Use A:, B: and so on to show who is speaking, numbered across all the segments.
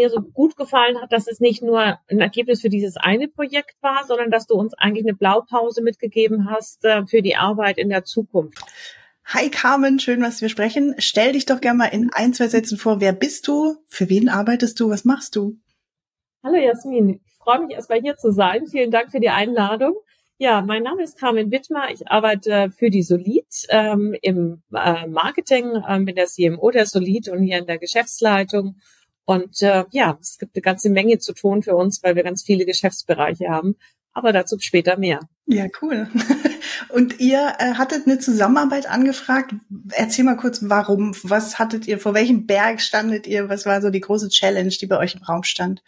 A: mir so gut gefallen hat, dass es nicht nur ein Ergebnis für dieses eine Projekt war, sondern dass du uns eigentlich eine Blaupause mitgegeben hast äh, für die Arbeit in der Zukunft.
B: Hi Carmen, schön, dass wir sprechen. Stell dich doch gerne mal in ein, zwei Sätzen vor. Wer bist du? Für wen arbeitest du? Was machst du?
A: Hallo Jasmin, ich freue mich erstmal hier zu sein. Vielen Dank für die Einladung. Ja, mein Name ist Carmen Wittmer. Ich arbeite für die Solid ähm, im äh, Marketing, ähm, bin der CMO der Solid und hier in der Geschäftsleitung. Und äh, ja, es gibt eine ganze Menge zu tun für uns, weil wir ganz viele Geschäftsbereiche haben. Aber dazu später mehr.
B: Ja, cool. Und ihr äh, hattet eine Zusammenarbeit angefragt. Erzähl mal kurz, warum? Was hattet ihr? Vor welchem Berg standet ihr? Was war so die große Challenge, die bei euch im Raum stand?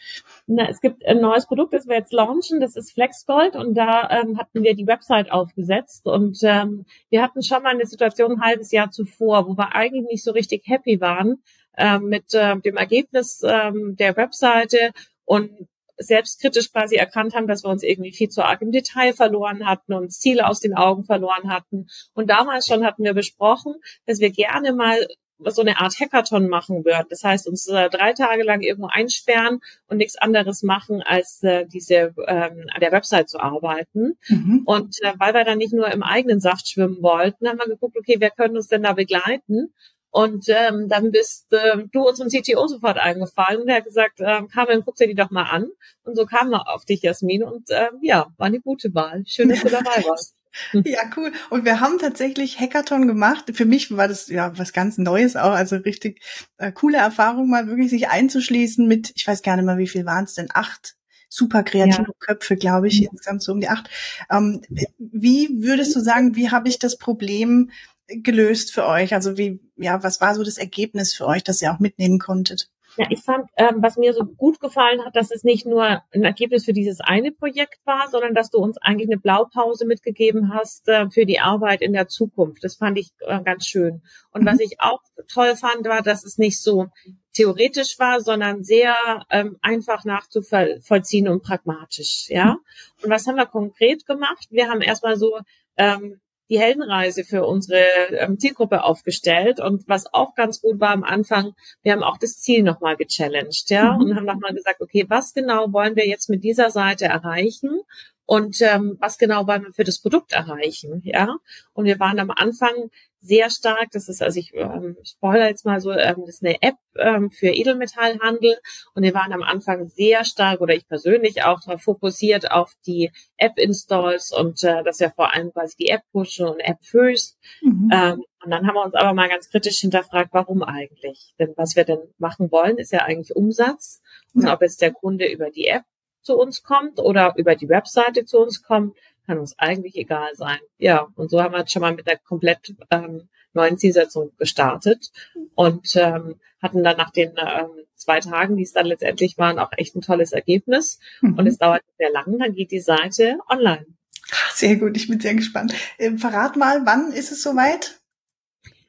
A: Na, es gibt ein neues Produkt, das wir jetzt launchen. Das ist FlexGold und da ähm, hatten wir die Website aufgesetzt und ähm, wir hatten schon mal eine Situation ein halbes Jahr zuvor, wo wir eigentlich nicht so richtig happy waren ähm, mit äh, dem Ergebnis ähm, der Webseite und selbstkritisch quasi erkannt haben, dass wir uns irgendwie viel zu arg im Detail verloren hatten und Ziele aus den Augen verloren hatten. Und damals schon hatten wir besprochen, dass wir gerne mal so eine Art Hackathon machen würden. Das heißt, uns äh, drei Tage lang irgendwo einsperren und nichts anderes machen, als äh, diese ähm, an der Website zu arbeiten. Mhm. Und äh, weil wir dann nicht nur im eigenen Saft schwimmen wollten, haben wir geguckt, okay, wer können uns denn da begleiten? Und ähm, dann bist äh, du unserem CTO sofort eingefallen und er hat gesagt, ähm, Carmen, guck dir die doch mal an. Und so kam er auf dich, Jasmin. Und ähm, ja, war eine gute Wahl. Schön, dass du dabei warst.
B: Ja, cool. Und wir haben tatsächlich Hackathon gemacht. Für mich war das ja was ganz Neues auch, also richtig äh, coole Erfahrung, mal wirklich sich einzuschließen mit, ich weiß gar nicht mehr, wie viel waren es denn, acht super kreative ja. Köpfe, glaube ich, insgesamt so um die acht. Ähm, wie würdest du sagen, wie habe ich das Problem gelöst für euch? Also wie, ja, was war so das Ergebnis für euch, das ihr auch mitnehmen konntet?
A: Ja, ich fand, ähm, was mir so gut gefallen hat, dass es nicht nur ein Ergebnis für dieses eine Projekt war, sondern dass du uns eigentlich eine Blaupause mitgegeben hast äh, für die Arbeit in der Zukunft. Das fand ich äh, ganz schön. Und mhm. was ich auch toll fand, war, dass es nicht so theoretisch war, sondern sehr ähm, einfach nachzuvollziehen und pragmatisch. Ja. Und was haben wir konkret gemacht? Wir haben erstmal so ähm, die Heldenreise für unsere ähm, Zielgruppe aufgestellt. Und was auch ganz gut war am Anfang, wir haben auch das Ziel nochmal gechallenged, ja, mhm. und haben nochmal gesagt, okay, was genau wollen wir jetzt mit dieser Seite erreichen? Und ähm, was genau wollen wir für das Produkt erreichen, ja? Und wir waren am Anfang sehr stark. Das ist, also ich ähm, spoiler jetzt mal so, ähm, das ist eine App ähm, für Edelmetallhandel und wir waren am Anfang sehr stark oder ich persönlich auch darauf fokussiert auf die App-Installs und äh, dass wir vor allem quasi die App pushen und App first. Mhm. Ähm, und dann haben wir uns aber mal ganz kritisch hinterfragt, warum eigentlich? Denn was wir denn machen wollen, ist ja eigentlich Umsatz. Und ob jetzt der Kunde über die App zu uns kommt oder über die Webseite zu uns kommt, kann uns eigentlich egal sein. Ja, und so haben wir jetzt schon mal mit der komplett ähm, neuen Zielsetzung gestartet und ähm, hatten dann nach den ähm, zwei Tagen, die es dann letztendlich waren, auch echt ein tolles Ergebnis. Mhm. Und es dauert sehr lang, dann geht die Seite online.
B: Sehr gut, ich bin sehr gespannt. Ähm, verrat mal, wann ist es soweit?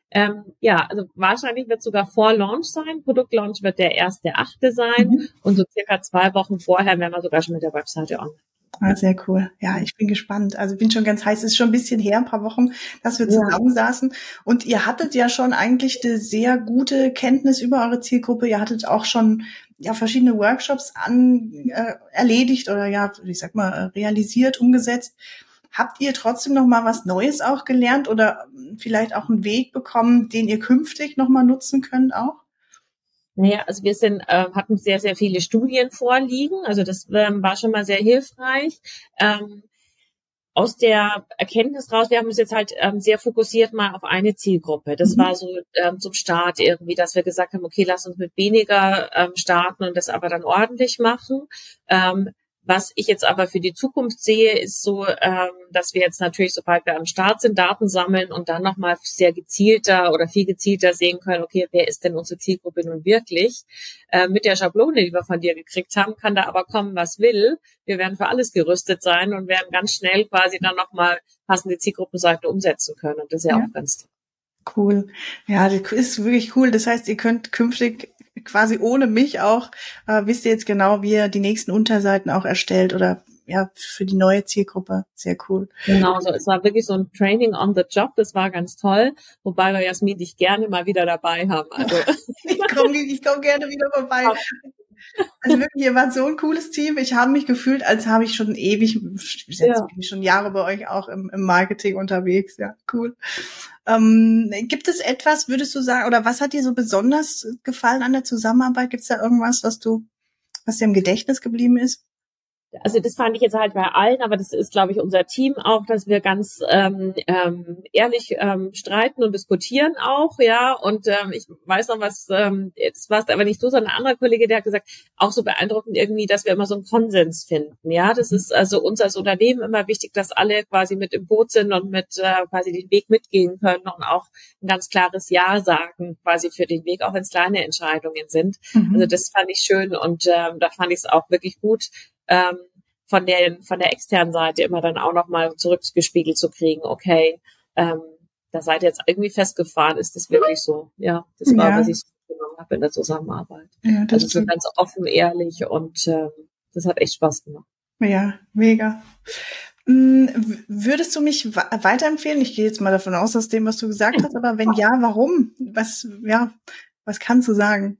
A: Ähm, ja, also wahrscheinlich wird sogar vor Launch sein. Produktlaunch wird der erste achte sein mhm. und so circa zwei Wochen vorher werden wir sogar schon mit der Webseite online.
B: Ah, sehr cool. Ja, ich bin gespannt. Also bin schon ganz heiß. Es ist schon ein bisschen her, ein paar Wochen, dass wir zusammensaßen. Ja. Und ihr hattet ja schon eigentlich eine sehr gute Kenntnis über eure Zielgruppe. Ihr hattet auch schon ja verschiedene Workshops an äh, erledigt oder ja, ich sag mal realisiert, umgesetzt. Habt ihr trotzdem noch mal was Neues auch gelernt oder vielleicht auch einen Weg bekommen, den ihr künftig noch mal nutzen könnt auch?
A: Naja, also wir sind, äh, hatten sehr, sehr viele Studien vorliegen. Also das ähm, war schon mal sehr hilfreich. Ähm, aus der Erkenntnis raus, wir haben uns jetzt halt ähm, sehr fokussiert mal auf eine Zielgruppe. Das mhm. war so ähm, zum Start irgendwie, dass wir gesagt haben, okay, lass uns mit weniger ähm, starten und das aber dann ordentlich machen. Ähm, was ich jetzt aber für die Zukunft sehe, ist so, ähm, dass wir jetzt natürlich, sobald wir am Start sind, Daten sammeln und dann nochmal sehr gezielter oder viel gezielter sehen können, okay, wer ist denn unsere Zielgruppe nun wirklich? Äh, mit der Schablone, die wir von dir gekriegt haben, kann da aber kommen, was will. Wir werden für alles gerüstet sein und werden ganz schnell quasi dann nochmal passende Zielgruppenseite umsetzen können. Und das ist ja, ja. auch ganz toll.
B: Cool. Ja, das ist wirklich cool. Das heißt, ihr könnt künftig quasi ohne mich auch, äh, wisst ihr jetzt genau, wie ihr die nächsten Unterseiten auch erstellt oder ja, für die neue Zielgruppe. Sehr cool.
A: Genau, so es war wirklich so ein Training on the Job, das war ganz toll, wobei wir Jasmin dich gerne mal wieder dabei haben. Also
B: ich komme ich komm gerne wieder vorbei. Also wirklich, ihr wart so ein cooles Team. Ich habe mich gefühlt, als habe ich schon ewig, ja. schon Jahre bei euch auch im, im Marketing unterwegs. Ja, cool. Ähm, gibt es etwas, würdest du sagen, oder was hat dir so besonders gefallen an der Zusammenarbeit? Gibt es da irgendwas, was du, was dir im Gedächtnis geblieben ist?
A: Also das fand ich jetzt halt bei allen, aber das ist, glaube ich, unser Team auch, dass wir ganz ähm, ähm, ehrlich ähm, streiten und diskutieren auch, ja. Und ähm, ich weiß noch was, ähm, jetzt war es aber nicht du, sondern ein anderer Kollege, der hat gesagt, auch so beeindruckend irgendwie, dass wir immer so einen Konsens finden. Ja, das ist also uns als Unternehmen immer wichtig, dass alle quasi mit im Boot sind und mit äh, quasi den Weg mitgehen können und auch ein ganz klares Ja sagen, quasi für den Weg, auch wenn es kleine Entscheidungen sind. Mhm. Also das fand ich schön und ähm, da fand ich es auch wirklich gut ähm, von der von der externen Seite immer dann auch nochmal zurückgespiegelt zu kriegen, okay, ähm, da seid ihr jetzt irgendwie festgefahren, ist das wirklich so? Ja, das war, ja. was ich so genommen habe in der Zusammenarbeit. Ja, das also so ganz offen, ehrlich und ähm, das hat echt Spaß gemacht.
B: Ja, mega. Mm, würdest du mich weiterempfehlen? Ich gehe jetzt mal davon aus, aus dem, was du gesagt hast, aber wenn ja, warum? Was, ja, was kannst du sagen?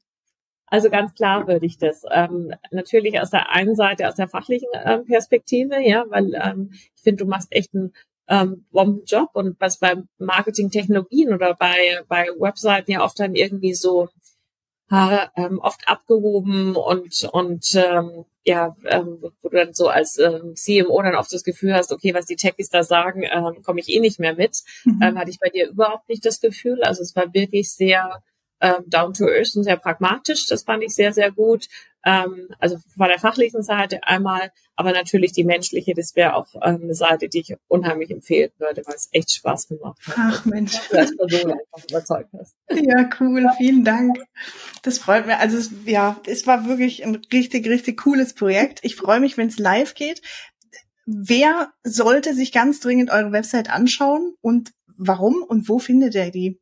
A: Also ganz klar würde ich das. Ähm, natürlich aus der einen Seite, aus der fachlichen ähm, Perspektive, ja, weil ähm, ich finde, du machst echt einen ähm, Bombenjob und was bei Marketing-Technologien oder bei, bei Webseiten ja oft dann irgendwie so äh, ähm, oft abgehoben und und ähm, ja, ähm, wo du dann so als ähm, CMO dann oft das Gefühl hast, okay, was die Techies da sagen, ähm, komme ich eh nicht mehr mit. Mhm. Ähm, hatte ich bei dir überhaupt nicht das Gefühl. Also es war wirklich sehr ähm, down to earth und sehr pragmatisch. Das fand ich sehr, sehr gut. Ähm, also von der fachlichen Seite einmal, aber natürlich die menschliche, das wäre auch ähm, eine Seite, die ich unheimlich empfehlen würde, weil es echt Spaß gemacht hat.
B: Ach Mensch. Du als Person einfach überzeugt hast. Ja, cool. Vielen Dank. Das freut mich. Also ja, es war wirklich ein richtig, richtig cooles Projekt. Ich freue mich, wenn es live geht. Wer sollte sich ganz dringend eure Website anschauen und warum und wo findet er die?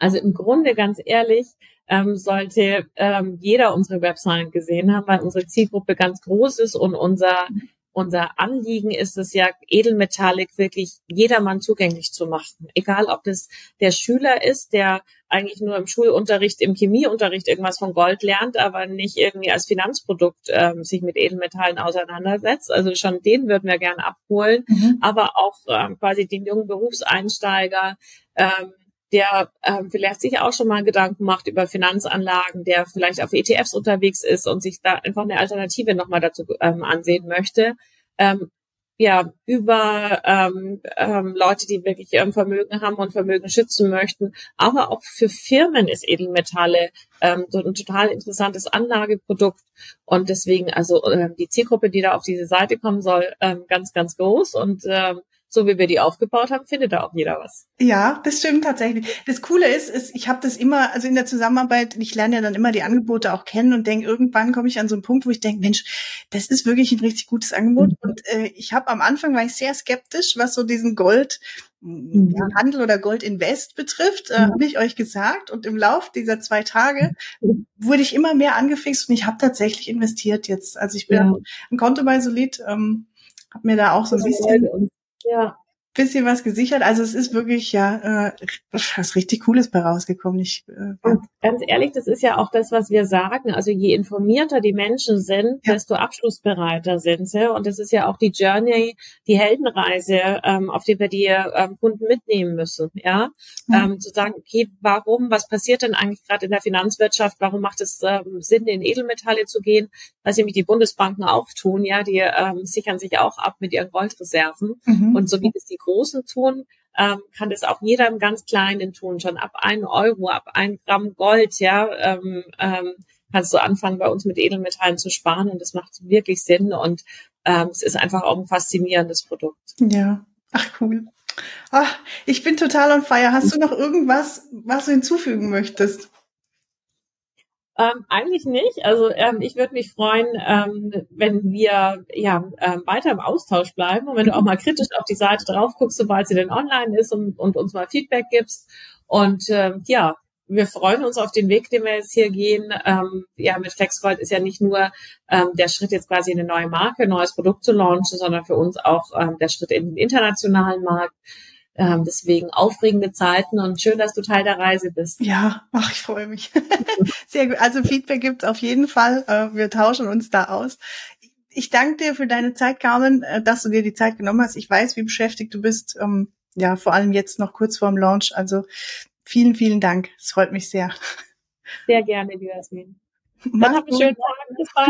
A: Also im Grunde, ganz ehrlich, ähm, sollte ähm, jeder unsere Website gesehen haben, weil unsere Zielgruppe ganz groß ist und unser unser Anliegen ist es ja, Edelmetallic wirklich jedermann zugänglich zu machen. Egal, ob das der Schüler ist, der eigentlich nur im Schulunterricht, im Chemieunterricht irgendwas von Gold lernt, aber nicht irgendwie als Finanzprodukt ähm, sich mit Edelmetallen auseinandersetzt. Also schon den würden wir gerne abholen, mhm. aber auch ähm, quasi den jungen Berufseinsteiger, ähm, der ähm, vielleicht sich auch schon mal Gedanken macht über Finanzanlagen, der vielleicht auf ETFs unterwegs ist und sich da einfach eine Alternative nochmal dazu ähm, ansehen möchte. Ähm, ja, über ähm, ähm, Leute, die wirklich ähm, Vermögen haben und Vermögen schützen möchten. Aber auch für Firmen ist Edelmetalle ähm, so ein total interessantes Anlageprodukt. Und deswegen, also ähm, die Zielgruppe, die da auf diese Seite kommen soll, ähm, ganz, ganz groß. Und ähm, so wie wir die aufgebaut haben, findet da auch jeder was.
B: Ja, das stimmt tatsächlich. Das Coole ist, ist ich habe das immer, also in der Zusammenarbeit, ich lerne ja dann immer die Angebote auch kennen und denke, irgendwann komme ich an so einen Punkt, wo ich denke, Mensch, das ist wirklich ein richtig gutes Angebot. Mhm. Und äh, ich habe am Anfang war ich sehr skeptisch, was so diesen Gold mhm. ja, Handel oder Gold Invest betrifft, äh, mhm. habe ich euch gesagt. Und im Lauf dieser zwei Tage wurde ich immer mehr angefixt und ich habe tatsächlich investiert jetzt. Also ich bin ja. ein Konto bei Solid, ähm, habe mir da auch so ein bisschen ja. Bisschen was gesichert. Also es ist wirklich ja äh, was richtig Cooles bei rausgekommen. Ich,
A: äh, Und ganz ehrlich, das ist ja auch das, was wir sagen. Also je informierter die Menschen sind, ja. desto abschlussbereiter sind sie. Und das ist ja auch die Journey, die Heldenreise, ähm, auf die wir die ähm, Kunden mitnehmen müssen. Ja, mhm. ähm, zu sagen, okay, warum, was passiert denn eigentlich gerade in der Finanzwirtschaft? Warum macht es ähm, Sinn, in Edelmetalle zu gehen? Was nämlich die Bundesbanken auch tun. Ja, die ähm, sichern sich auch ab mit ihren Goldreserven. Mhm. Und so wie das die Großen tun, ähm, kann das auch jeder im ganz Kleinen tun. Schon ab ein Euro, ab ein Gramm Gold, ja, ähm, ähm, kannst du anfangen, bei uns mit Edelmetallen zu sparen. Und das macht wirklich Sinn. Und ähm, es ist einfach auch ein faszinierendes Produkt.
B: Ja, ach cool. Ach, ich bin total on fire. Hast du noch irgendwas, was du hinzufügen möchtest?
A: Ähm, eigentlich nicht. Also ähm, ich würde mich freuen, ähm, wenn wir ja ähm, weiter im Austausch bleiben und wenn du auch mal kritisch auf die Seite drauf guckst, sobald sie denn online ist und, und uns mal Feedback gibst. Und ähm, ja, wir freuen uns auf den Weg, den wir jetzt hier gehen. Ähm, ja, mit FlexGold ist ja nicht nur ähm, der Schritt jetzt quasi in eine neue Marke, ein neues Produkt zu launchen, sondern für uns auch ähm, der Schritt in den internationalen Markt. Ähm, deswegen aufregende Zeiten und schön, dass du Teil der Reise bist.
B: Ja, ach, ich freue mich. Sehr gut. Also Feedback gibt's auf jeden Fall. Äh, wir tauschen uns da aus. Ich danke dir für deine Zeit, Carmen, äh, dass du dir die Zeit genommen hast. Ich weiß, wie beschäftigt du bist. Ähm, ja, vor allem jetzt noch kurz vorm Launch. Also vielen, vielen Dank. Es freut mich sehr.
A: Sehr gerne, liebe Jasmin. Habt einen schönen Tag. Bis bald.